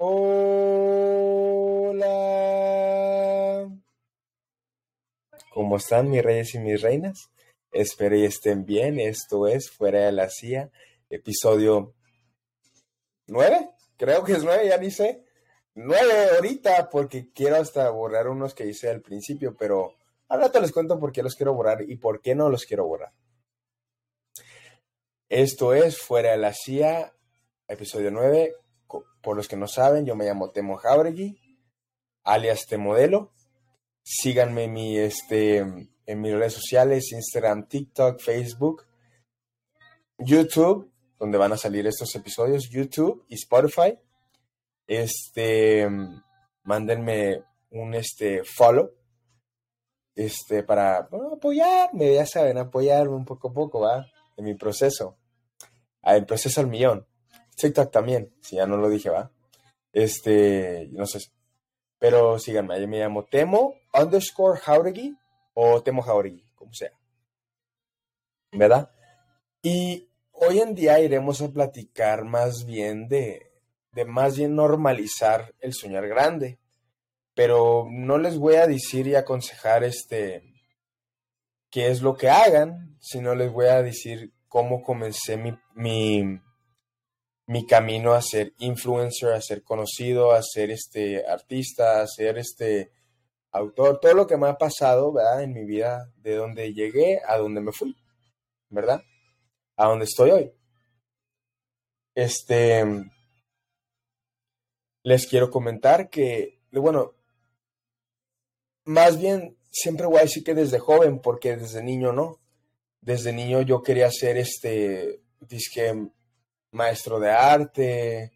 Hola. ¿Cómo están mis reyes y mis reinas? Espero y estén bien. Esto es Fuera de la CIA, episodio 9. Creo que es 9, ya ni sé. 9 ahorita porque quiero hasta borrar unos que hice al principio, pero ahora te les cuento por qué los quiero borrar y por qué no los quiero borrar. Esto es Fuera de la CIA, episodio 9. Por los que no saben, yo me llamo Temo Jauregui, alias Temodelo. Síganme en, este, en mis redes sociales, Instagram, TikTok, Facebook, YouTube, donde van a salir estos episodios, YouTube y Spotify. Este, mándenme un este, follow este, para apoyarme, ya saben, apoyarme un poco a poco, ¿va? En mi proceso. Ah, el proceso al millón. TikTok también, si ya no lo dije, ¿va? Este, no sé. Pero síganme, yo me llamo Temo underscore Jauregui o Temo Jauregui, como sea. ¿Verdad? Y hoy en día iremos a platicar más bien de, de más bien normalizar el soñar grande. Pero no les voy a decir y aconsejar este qué es lo que hagan, sino les voy a decir cómo comencé mi, mi, mi camino a ser influencer, a ser conocido, a ser este artista, a ser este autor, todo lo que me ha pasado, ¿verdad? En mi vida, de donde llegué a donde me fui, ¿verdad? A donde estoy hoy. Este, les quiero comentar que, bueno, más bien siempre voy a decir que desde joven, porque desde niño no. Desde niño yo quería ser este, disque maestro de arte,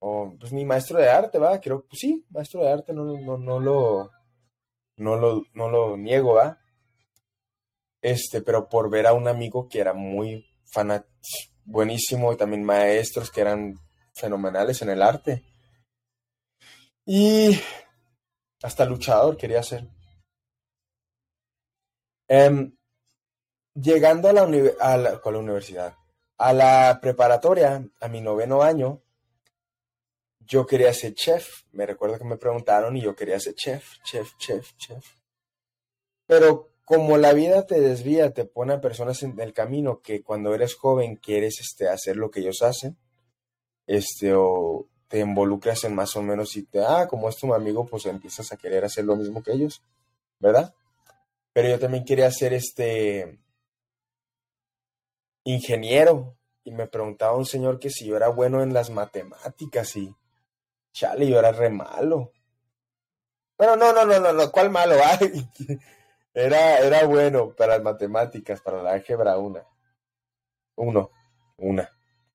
o pues ni maestro de arte, va, creo, pues sí, maestro de arte, no, no, no lo, no lo, no lo niego, va. Este, pero por ver a un amigo que era muy fanat buenísimo y también maestros que eran fenomenales en el arte. Y hasta luchador quería ser. Em, llegando a la universidad, a la preparatoria, a mi noveno año, yo quería ser chef. Me recuerdo que me preguntaron y yo quería ser chef, chef, chef, chef. Pero como la vida te desvía, te pone a personas en el camino que cuando eres joven quieres este, hacer lo que ellos hacen, este, o te involucras en más o menos y te, ah, como es tu amigo, pues empiezas a querer hacer lo mismo que ellos, ¿verdad? Pero yo también quería ser este, ingeniero y me preguntaba un señor que si yo era bueno en las matemáticas y chale, yo era re malo. Bueno, no, no, no, no, no, ¿cuál malo? Ay, era, era bueno para las matemáticas, para la álgebra una. Uno, una.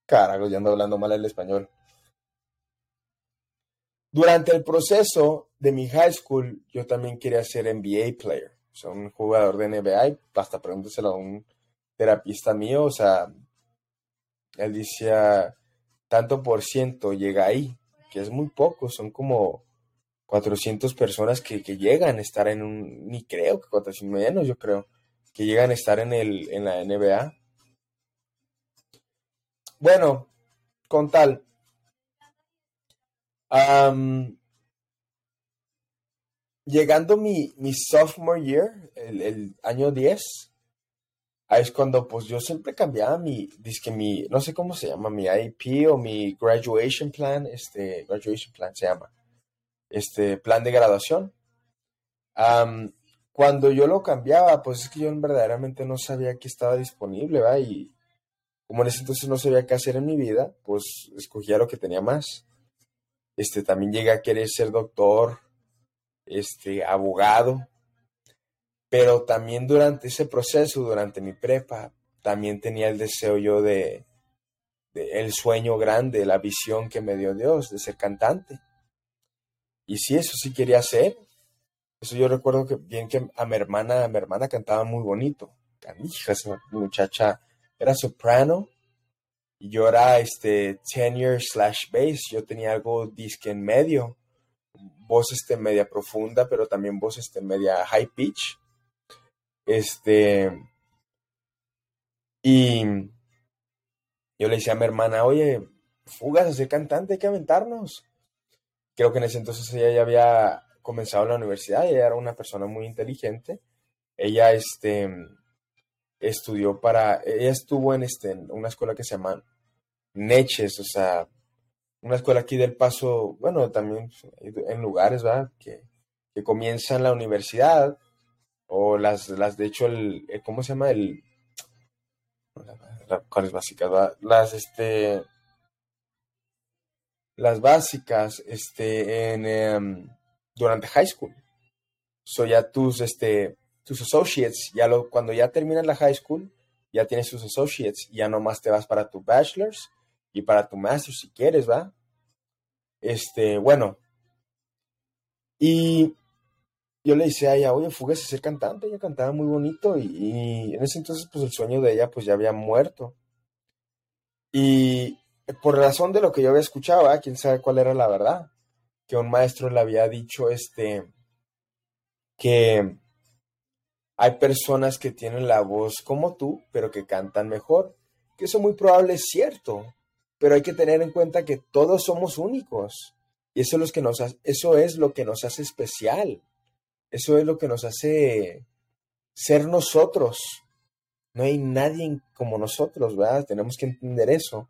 Carajo, ya ando hablando mal el español. Durante el proceso de mi high school, yo también quería ser NBA player, o sea, un jugador de NBA, hasta pregúnteselo a un terapista mío, o sea, él decía, tanto por ciento llega ahí, que es muy poco, son como 400 personas que, que llegan a estar en un, ni creo que 400 menos, yo creo, que llegan a estar en, el, en la NBA. Bueno, con tal. Llegando mi, mi sophomore year, el, el año 10, ahí es cuando pues yo siempre cambiaba mi, que mi, no sé cómo se llama, mi IP o mi graduation plan, este, graduation plan se llama, este, plan de graduación. cuando yo lo cambiaba, pues es que yo verdaderamente no sabía que estaba disponible, ¿va? Y como en ese entonces no sabía qué hacer en mi vida, pues escogía lo que tenía más. Este, también llegué a querer ser doctor, este, abogado, pero también durante ese proceso, durante mi prepa, también tenía el deseo yo de, el sueño grande, la visión que me dio Dios de ser cantante. Y sí, eso sí quería hacer. Eso yo recuerdo que bien que a mi hermana, a mi hermana cantaba muy bonito. Canija, esa muchacha era soprano y yo era este tenor slash bass. Yo tenía algo disque en medio, voz este media profunda, pero también voz este media high pitch. Este, y yo le decía a mi hermana, oye, fugas a ser cantante, hay que aventarnos. creo que en ese entonces ella ya había comenzado la universidad, ella era una persona muy inteligente. Ella este, estudió para, ella estuvo en, este, una escuela que se llama Neches, o sea, una escuela aquí del Paso, bueno, también en lugares, ¿verdad? Que, que comienzan la universidad, o las, las de hecho, el, ¿cómo se llama? El, ¿cuáles básicas? Las, este, las básicas, este, en, em, durante high school. So ya tus, este, tus associates, ya lo, cuando ya terminas la high school, ya tienes tus associates, ya nomás te vas para tu bachelor's y para tu master's si quieres, ¿va? Este, bueno. Y yo le decía a ella, oye, fúgase a ser cantante, ella cantaba muy bonito y, en ese entonces pues el sueño de ella pues ya había muerto. Y por razón de lo que yo había escuchado, ¿eh? quién sabe cuál era la verdad, que un maestro le había dicho este que hay personas que tienen la voz como tú, pero que cantan mejor, que eso muy probable es cierto, pero hay que tener en cuenta que todos somos únicos y eso es lo que nos eso es lo que nos hace especial. Eso es lo que nos hace ser nosotros. No hay nadie como nosotros, ¿verdad? Tenemos que entender eso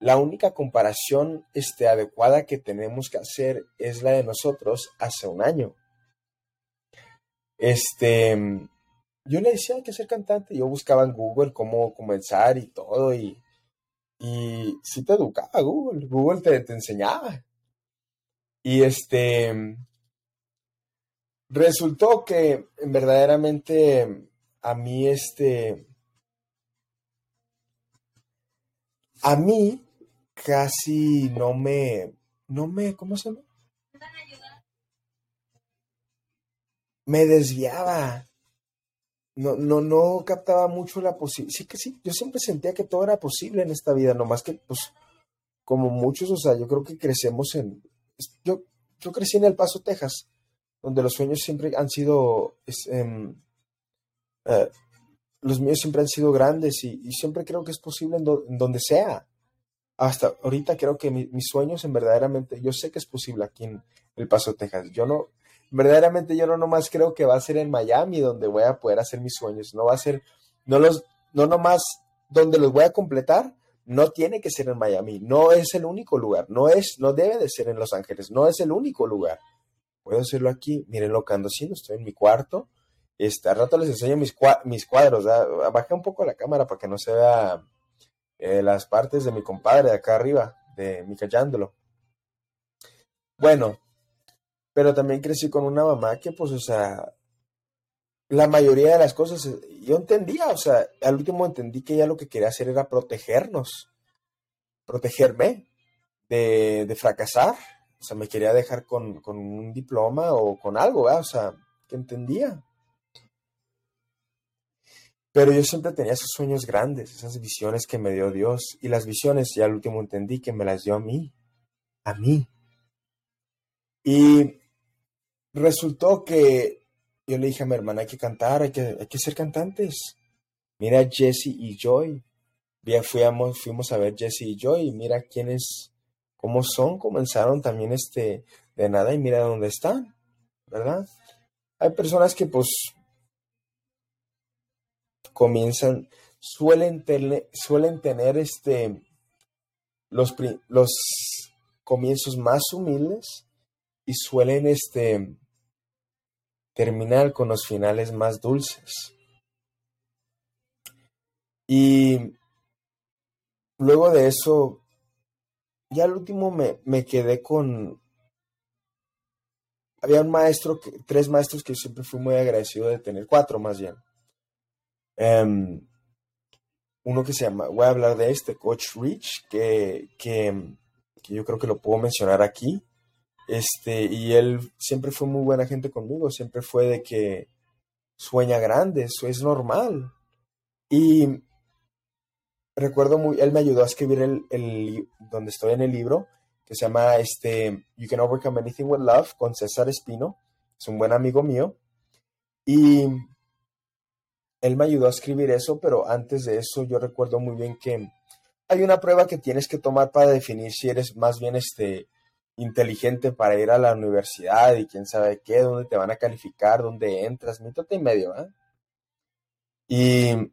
la única comparación este, adecuada que tenemos que hacer es la de nosotros hace un año. Este, yo le decía que ser cantante, yo buscaba en Google cómo comenzar y todo, y, y sí te educaba Google, Google te, te enseñaba. Y este, resultó que verdaderamente a mí, este, a mí casi no me, no me, ¿cómo se llama? Me desviaba. No, no, no captaba mucho la posibilidad. Sí que sí, yo siempre sentía que todo era posible en esta vida, nomás que, pues, como muchos, o sea, yo creo que crecemos en. Yo, yo crecí en El Paso, Texas, donde los sueños siempre han sido. Em, eh, los míos siempre han sido grandes y, siempre creo que es posible en donde sea hasta ahorita creo que mis sueños en verdaderamente, yo sé que es posible aquí en El Paso, Texas. Yo no, verdaderamente yo no nomás creo que va a ser en Miami donde voy a poder hacer mis sueños. No va a ser, no los, no nomás donde los voy a completar, no tiene que ser en Miami. No es el único lugar. No es, no debe de ser en Los Ángeles. No es el único lugar. Puedo hacerlo aquí. Miren lo que. Estoy en mi cuarto. Este, al rato les enseño mis, mis cuadros. Bajé un poco la cámara para que no se vea eh, las partes de mi compadre de acá arriba, de mi callándolo. Bueno, pero también crecí con una mamá que, pues, o sea, la mayoría de las cosas, eh, yo entendía, o sea, al último entendí que ella lo que quería hacer era protegernos, protegerme de, de fracasar, o sea, me quería dejar con, con un diploma o con algo, o sea, que entendía. Pero yo siempre tenía esos sueños grandes, esas visiones que me dio Dios. Y las visiones, ya al último entendí que me las dio a mí, a mí. Y resultó que yo le dije a mi hermana, hay que cantar, hay que, hay que ser cantantes. Mira Jesse y Joy. Fuimos, fuimos a ver Jesse y Joy mira quiénes, cómo son, comenzaron también este, de nada y mira dónde están, ¿verdad? Hay personas que pues comienzan, suelen, tener, suelen tener este, los, los comienzos más humildes y suelen este, terminar con los finales más dulces. Y luego de eso, ya al último me, me quedé con... Había un maestro, que, tres maestros que siempre fui muy agradecido de tener, cuatro más bien Em, uno que se llama, voy a hablar de este, Coach Rich, que, que, yo creo que lo puedo mencionar aquí. Este, y él siempre fue muy buena gente conmigo, siempre fue de que sueña grande, eso es normal. Y recuerdo muy, él me ayudó a escribir el, el, donde estoy en el libro, que se llama este, You Can Overcome Anything with Love, con César Espino, es un buen amigo mío. Y él me ayudó a escribir eso, pero antes de eso yo recuerdo muy bien que hay una prueba que tienes que tomar para definir si eres más bien este inteligente para ir a la universidad y quién sabe qué, dónde te van a calificar, dónde entras, mítete y medio, ¿eh? Y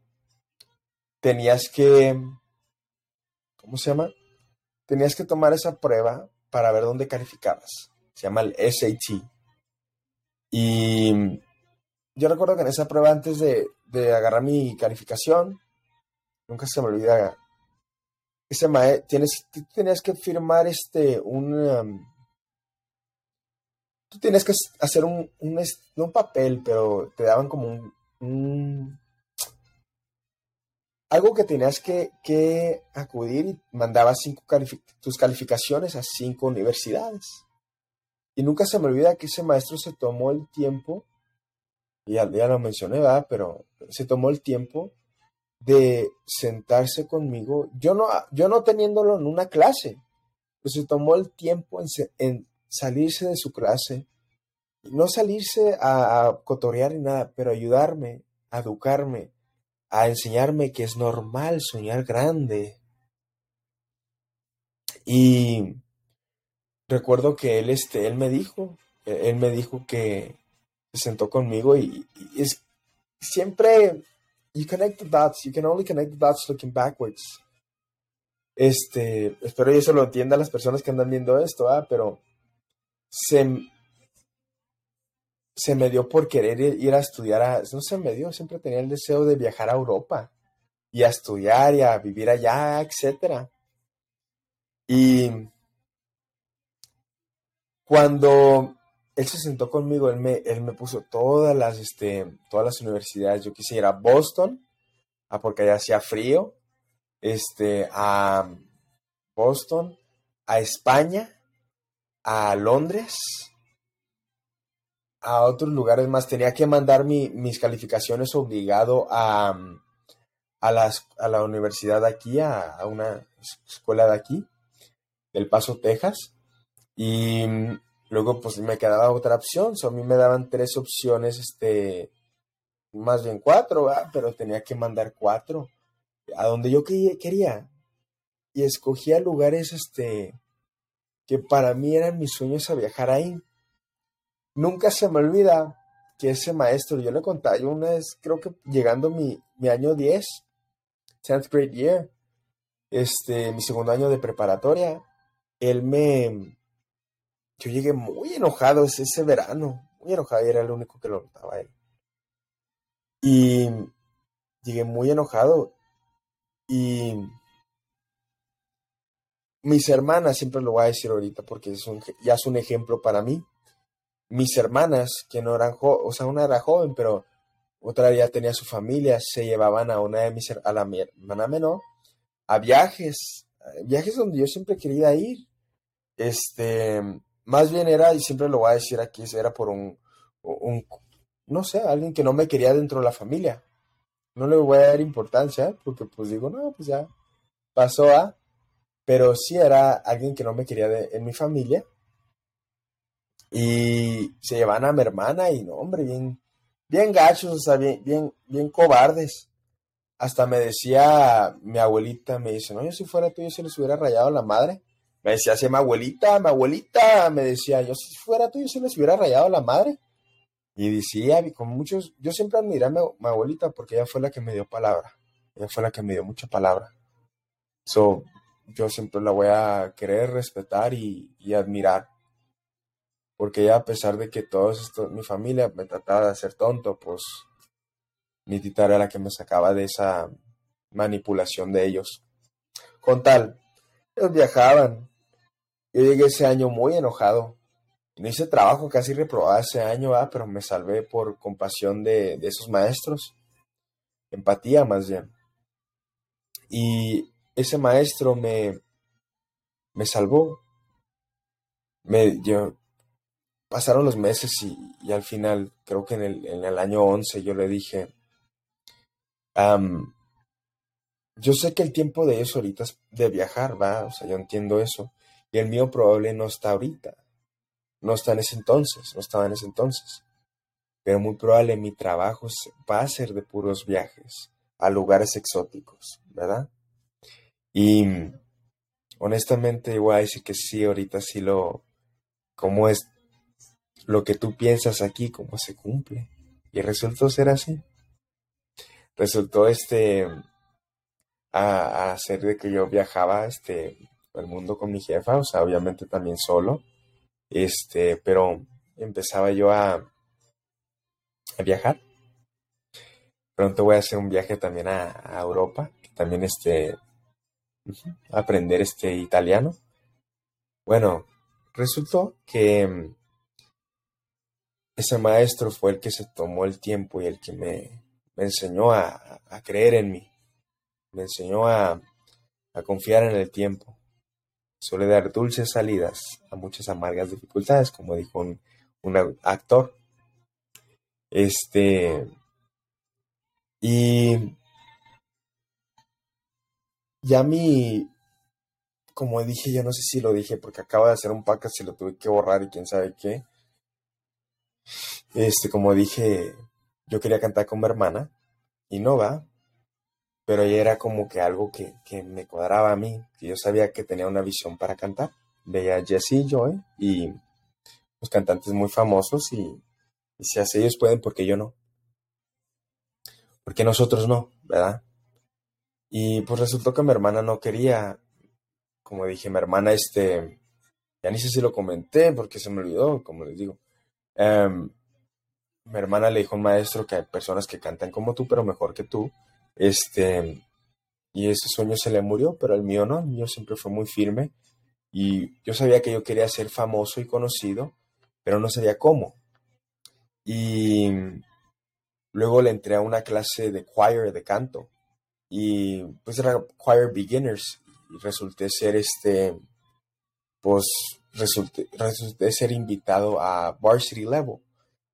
tenías que, ¿cómo se llama? Tenías que tomar esa prueba para ver dónde calificabas. Se llama el SAT. Y yo recuerdo que en esa prueba, antes de, de agarrar mi calificación, nunca se me olvida ese maestro, tienes, tenías que firmar este, un, um, tú tienes que hacer un, un, papel, pero te daban como un algo que tenías que, que, acudir y mandabas cinco tus calificaciones a cinco universidades. Y nunca se me olvida que ese maestro se tomó el tiempo, y ya, ya lo mencioné, ¿verdad? Pero se tomó el tiempo de sentarse conmigo, yo no, yo no teniéndolo en una clase, pues se tomó el tiempo en, salirse de su clase, no salirse a, a cotorear ni nada, pero ayudarme, a educarme, a enseñarme que es normal soñar grande. Y recuerdo que él, este, él me dijo, él me dijo que se sentó conmigo y, y es siempre you connect the dots. You can only connect the dots looking backwards. Este, espero que eso lo entiendan las personas que andan viendo esto, ¿ah? pero se, se me dio por querer ir a estudiar, a, no se me dio, siempre tenía el deseo de viajar a Europa y a estudiar y a vivir allá, etc. Y cuando él se sentó conmigo, él me, él me puso todas las, este, todas las universidades. Yo quise ir a Boston, a porque allá hacía frío, este, a Boston, a España, a Londres, a otros lugares más. Tenía que mandar mis calificaciones obligado a, a, las, a la universidad de aquí, a, una escuela de aquí, del Paso, Texas. Y Luego, pues me quedaba otra opción. a mí me daban tres opciones, este, más bien cuatro, pero tenía que mandar cuatro a donde yo quería. Y escogía lugares, este, que para mí eran mis sueños a viajar ahí. Nunca se me olvida que ese maestro, yo le contaba, yo una vez, creo que llegando mi, mi año 10, 10th grade year, este, mi segundo año de preparatoria, él me, yo llegué muy enojado ese, verano, muy enojado, y era el único que lo notaba él. Y llegué muy enojado y mis hermanas, siempre lo voy a decir ahorita porque es un, ya es un ejemplo para mí. Mis hermanas, que no eran o sea, una era joven, pero otra ya tenía su familia, se llevaban a una de mis, a la hermana menor, a viajes, viajes donde yo siempre quería ir. Este, más bien era, y siempre lo voy a decir aquí, era por un, no sé, alguien que no me quería dentro de la familia. No le voy a dar importancia, porque pues digo, no, pues ya pasó a, pero sí era alguien que no me quería en mi familia. Y se llevan a mi hermana y no, hombre, bien, bien gachos, o sea, bien, bien, bien cobardes. Hasta me decía mi abuelita, me dice, no, yo si fuera tú, yo se les hubiera rayado la madre. Me decía así, mi abuelita, mi abuelita, me decía, yo si fuera tú, yo se les hubiera rayado la madre. Y decía, con muchos, yo siempre admiré a mi, abuelita porque ella fue la que me dio palabra. Ella fue la que me dio mucha palabra. So, yo siempre la voy a querer respetar y, admirar. Porque ella, a pesar de que todos esto, mi familia me trataba de hacer tonto, pues mi tita era la que me sacaba de esa manipulación de ellos. Con tal, ellos viajaban, yo llegué ese año muy enojado. No hice trabajo, casi reprobado ese año, pero me salvé por compasión de, esos maestros. Empatía más bien. Y ese maestro me, me salvó. Me, yo, pasaron los meses y, al final, creo que en el, año 11 yo le dije, yo sé que el tiempo de eso ahorita es de viajar, va, o sea, yo entiendo eso. Y el mío probable no está ahorita. No está en ese entonces, no estaba en ese entonces. Pero muy probable mi trabajo va a ser de puros viajes a lugares exóticos, ¿verdad? Y honestamente a decir que sí, ahorita sí lo, cómo es lo que tú piensas aquí, cómo se cumple. Y resultó ser así. Resultó este a, hacer de que yo viajaba este el mundo con mi jefa, o sea, obviamente también solo. Este, pero empezaba yo a, a viajar. Pronto voy a hacer un viaje también a, a Europa, que también este aprender este italiano. Bueno, resultó que ese maestro fue el que se tomó el tiempo y el que me, enseñó a, creer en mí, me enseñó a, confiar en el tiempo. Suele dar dulces salidas a muchas amargas dificultades, como dijo un, actor. Este, y ya mi, como dije, yo no sé si lo dije porque acabo de hacer un podcast y lo tuve que borrar y quién sabe qué. Este, como dije, yo quería cantar con mi hermana y no va, pero ella era como que algo que, me cuadraba a mí, que yo sabía que tenía una visión para cantar. Veía a Jesse Joy y los cantantes muy famosos y, y si así ellos pueden, porque yo no? Porque nosotros no, ¿verdad? Y pues resultó que mi hermana no quería, como dije, mi hermana, este, ya ni sé si lo comenté porque se me olvidó, como les digo. Em, mi hermana le dijo a un maestro que hay personas que cantan como tú, pero mejor que tú. Este, y ese sueño se le murió, pero el mío no, el mío siempre fue muy firme. Y yo sabía que yo quería ser famoso y conocido, pero no sabía cómo. Y luego le entré a una clase de choir, de canto y pues era choir beginners y resulté ser este pues resulté, ser invitado a varsity level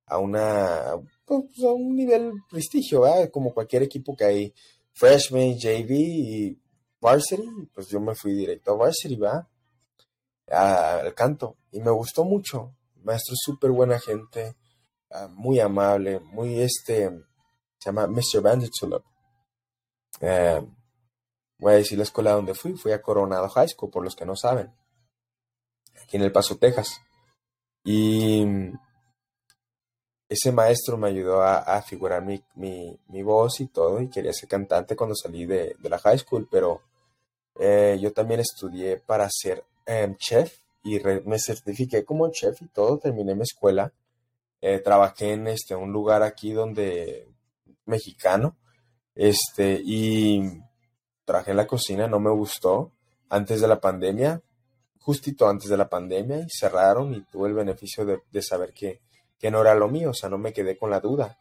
a una pues, a un nivel prestigio como cualquier equipo que hay freshman JV y varsity pues yo me fui directo a varsity va al canto y me gustó mucho. Maestro súper buena gente ah, muy amable muy este se llama Mr. Vandertulip eh, voy a decir la escuela donde fui, fui a Coronado High School, por los que no saben, aquí en El Paso, Texas. Y ese maestro me ayudó a, figurar mi, voz y todo, y quería ser cantante cuando salí de, la high school, pero eh, yo también estudié para ser em, chef y me certifiqué como chef y todo, terminé mi escuela. Eh, trabajé en este, un lugar aquí donde mexicano este, y trabajé en la cocina, no me gustó. Antes de la pandemia, justito antes de la pandemia, y cerraron y tuve el beneficio de, saber que, que no era lo mío, o sea, no me quedé con la duda.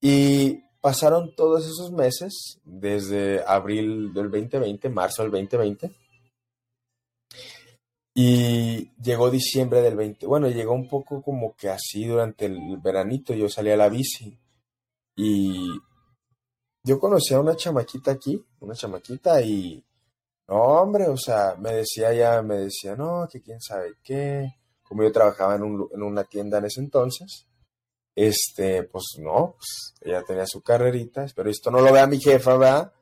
Y pasaron todos esos meses, desde abril del 2020, marzo del 2020, y llegó diciembre del 20, bueno, llegó un poco como que así durante el veranito, yo salí a la bici y yo conocí a una chamaquita aquí, una chamaquita y, no, hombre, o sea, me decía ya, me decía, no, que quién sabe qué, como yo trabajaba en, una tienda en ese entonces, este, pues no, pues ella tenía su carrerita, pero esto no lo vea mi jefa, ¿verdad?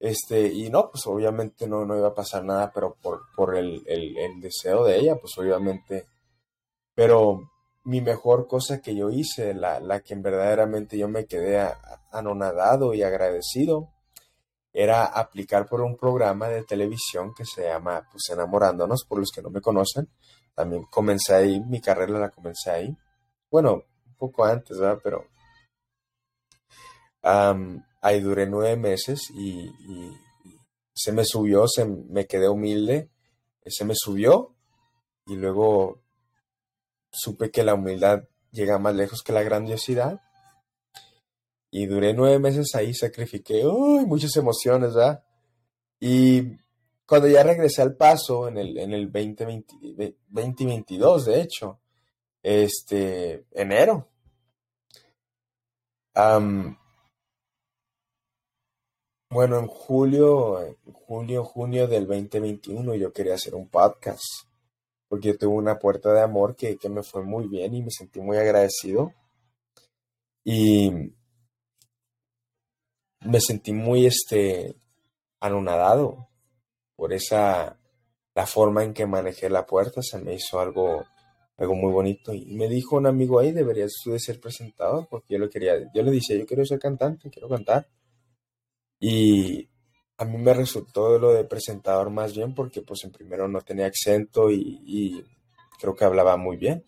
Este, y no, pues obviamente no, no iba a pasar nada, pero por, por el, el deseo de ella, pues obviamente, pero mi mejor cosa que yo hice, la, la que verdaderamente yo me quedé anonadado y agradecido, era aplicar por un programa de televisión que se llama pues Enamorándonos, por los que no me conocen. También comencé ahí, mi carrera la comencé ahí. Bueno, un poco antes, ¿verdad? Pero ahí duré nueve meses y, y, se me subió, se me quedé humilde, se me subió y luego supe que la humildad llega más lejos que la grandiosidad. Y duré nueve meses ahí, sacrifiqué uy, muchas emociones, ¿verdad? Y cuando ya regresé al paso, en el, en el 2020, 2022, de hecho, este, enero, bueno, en julio, en julio, junio del 2021 yo quería hacer un podcast porque yo tuve una puerta de amor que, me fue muy bien y me sentí muy agradecido. Y me sentí muy este anonadado por esa la forma en que manejé la puerta se me hizo algo algo muy bonito. Y me dijo un amigo ahí, deberías tú de ser presentador, porque yo lo quería, yo le decía, yo quiero ser cantante, quiero cantar. Y a mí me resultó lo de presentador más bien porque pues en primero no tenía acento y, y creo que hablaba muy bien.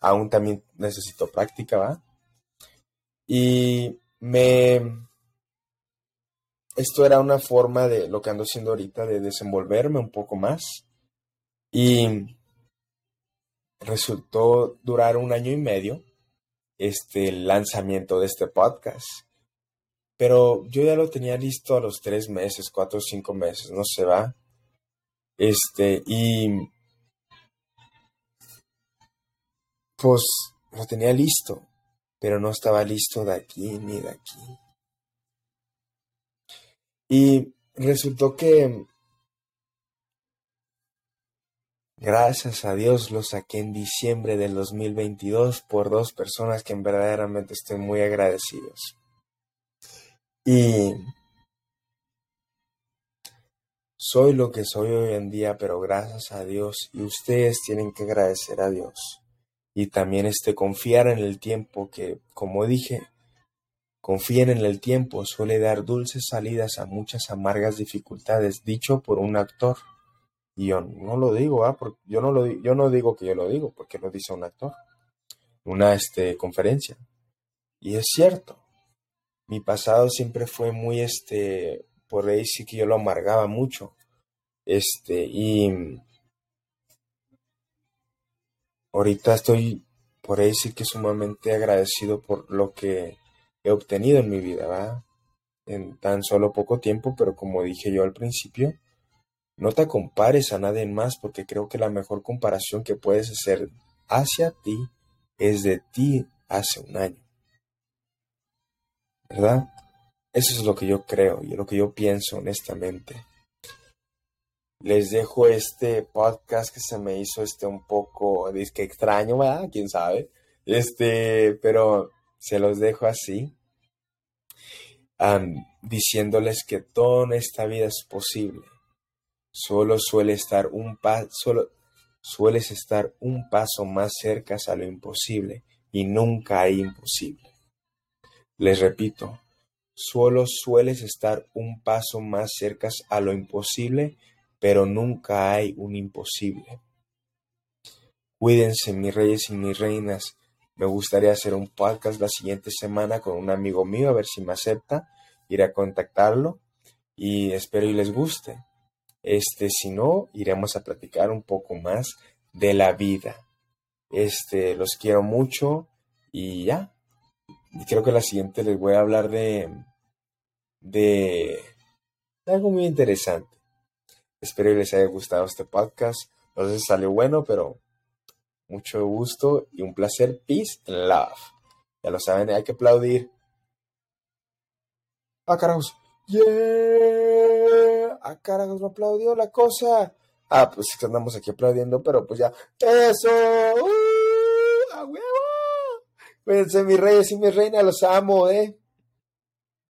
Aún también necesito práctica, ¿va? Y me... Esto era una forma de lo que ando haciendo ahorita, de desenvolverme un poco más. Y resultó durar un año y medio este el lanzamiento de este podcast. Pero yo ya lo tenía listo a los tres meses, cuatro o cinco meses, no se va. Este, y pues lo tenía listo, pero no estaba listo de aquí ni de aquí. Y resultó que Gracias a Dios lo saqué en diciembre del 2022 por dos personas que verdaderamente estoy muy agradecidos. Y soy lo que soy hoy en día, pero gracias a Dios y ustedes tienen que agradecer a Dios. Y también este confiar en el tiempo que, como dije, confíen en el tiempo suele dar dulces salidas a muchas amargas dificultades, dicho por un actor. Y yo no lo digo, ¿ah? Porque yo, no lo, yo no digo que yo lo digo, porque lo dice un actor. Una este, conferencia. Y es cierto. Mi pasado siempre fue muy, este, por ahí sí que yo lo amargaba mucho. Este, y ahorita estoy, por ahí sí que sumamente agradecido por lo que he obtenido en mi vida, ¿va? En tan solo poco tiempo, pero como dije yo al principio, no te compares a nadie más porque creo que la mejor comparación que puedes hacer hacia ti es de ti hace un año. ¿Verdad? Eso es lo que yo creo y lo que yo pienso honestamente. Les dejo este podcast que se me hizo este un poco disque extraño, ¿verdad? ¿Quién sabe? Este, pero se los dejo así. diciéndoles que todo en esta vida es posible solo suele estar un solo sueles estar un paso más cerca a lo imposible y nunca hay imposible. Les repito, solo sueles estar un paso más cerca a lo imposible, pero nunca hay un imposible. Cuídense mis reyes y mis reinas. Me gustaría hacer un podcast la siguiente semana con un amigo mío a ver si me acepta. Ir a contactarlo y espero y les guste. Este, si no, iremos a platicar un poco más de la vida. Este, los quiero mucho y ya. Creo que la siguiente les voy a hablar de, de, algo muy interesante. Espero que les haya gustado este podcast. No sé si salió bueno, pero mucho gusto y un placer. Peace and love. Ya lo saben, hay que aplaudir. Ah, carajos. Yeah. Ah, carajos, me aplaudió la cosa. Ah, pues andamos aquí aplaudiendo, pero pues ya. ¡Eso! ¡Uh! ¡A huevo! Cuídense, mis reyes y mis reinas, los amo, ¿eh?